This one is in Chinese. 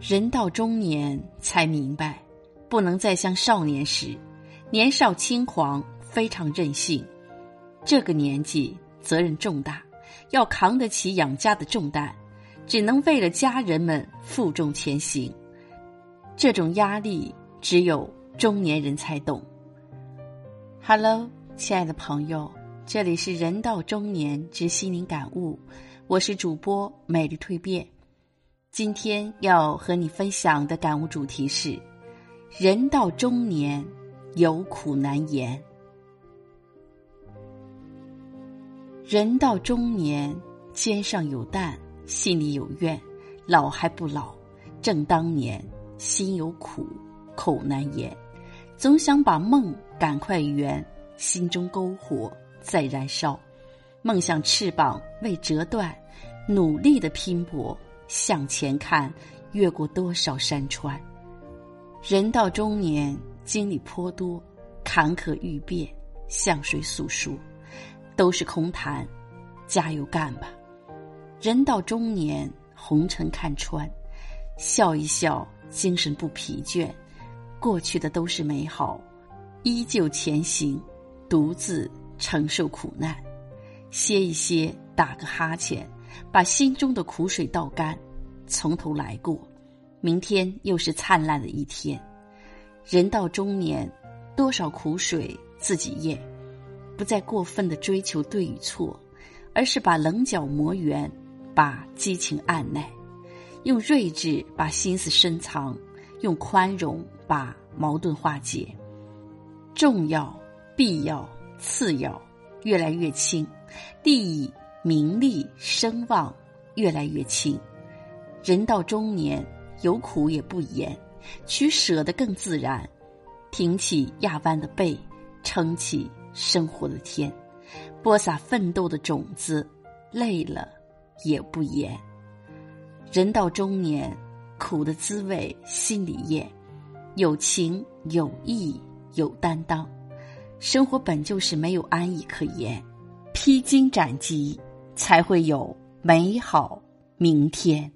人到中年才明白，不能再像少年时，年少轻狂，非常任性。这个年纪责任重大，要扛得起养家的重担，只能为了家人们负重前行。这种压力只有中年人才懂。Hello，亲爱的朋友，这里是人到中年之心灵感悟，我是主播美丽蜕变。今天要和你分享的感悟主题是：人到中年，有苦难言。人到中年，肩上有担，心里有怨，老还不老，正当年，心有苦，口难言，总想把梦赶快圆，心中篝火在燃烧，梦想翅膀未折断，努力的拼搏。向前看，越过多少山川。人到中年，经历颇多，坎坷欲变，向谁诉说？都是空谈。加油干吧！人到中年，红尘看穿，笑一笑，精神不疲倦。过去的都是美好，依旧前行，独自承受苦难。歇一歇，打个哈欠。把心中的苦水倒干，从头来过，明天又是灿烂的一天。人到中年，多少苦水自己咽，不再过分的追求对与错，而是把棱角磨圆，把激情按耐，用睿智把心思深藏，用宽容把矛盾化解。重要、必要、次要，越来越轻，利益。名利声望越来越轻，人到中年有苦也不言，取舍的更自然，挺起压弯的背，撑起生活的天，播撒奋斗的种子，累了也不言。人到中年，苦的滋味心里咽，有情有义有担当，生活本就是没有安逸可言，披荆斩棘。才会有美好明天。